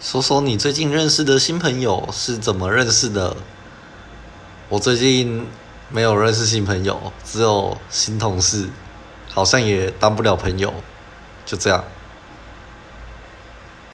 说说你最近认识的新朋友是怎么认识的？我最近没有认识新朋友只有新同事好像也当不了朋友就这样。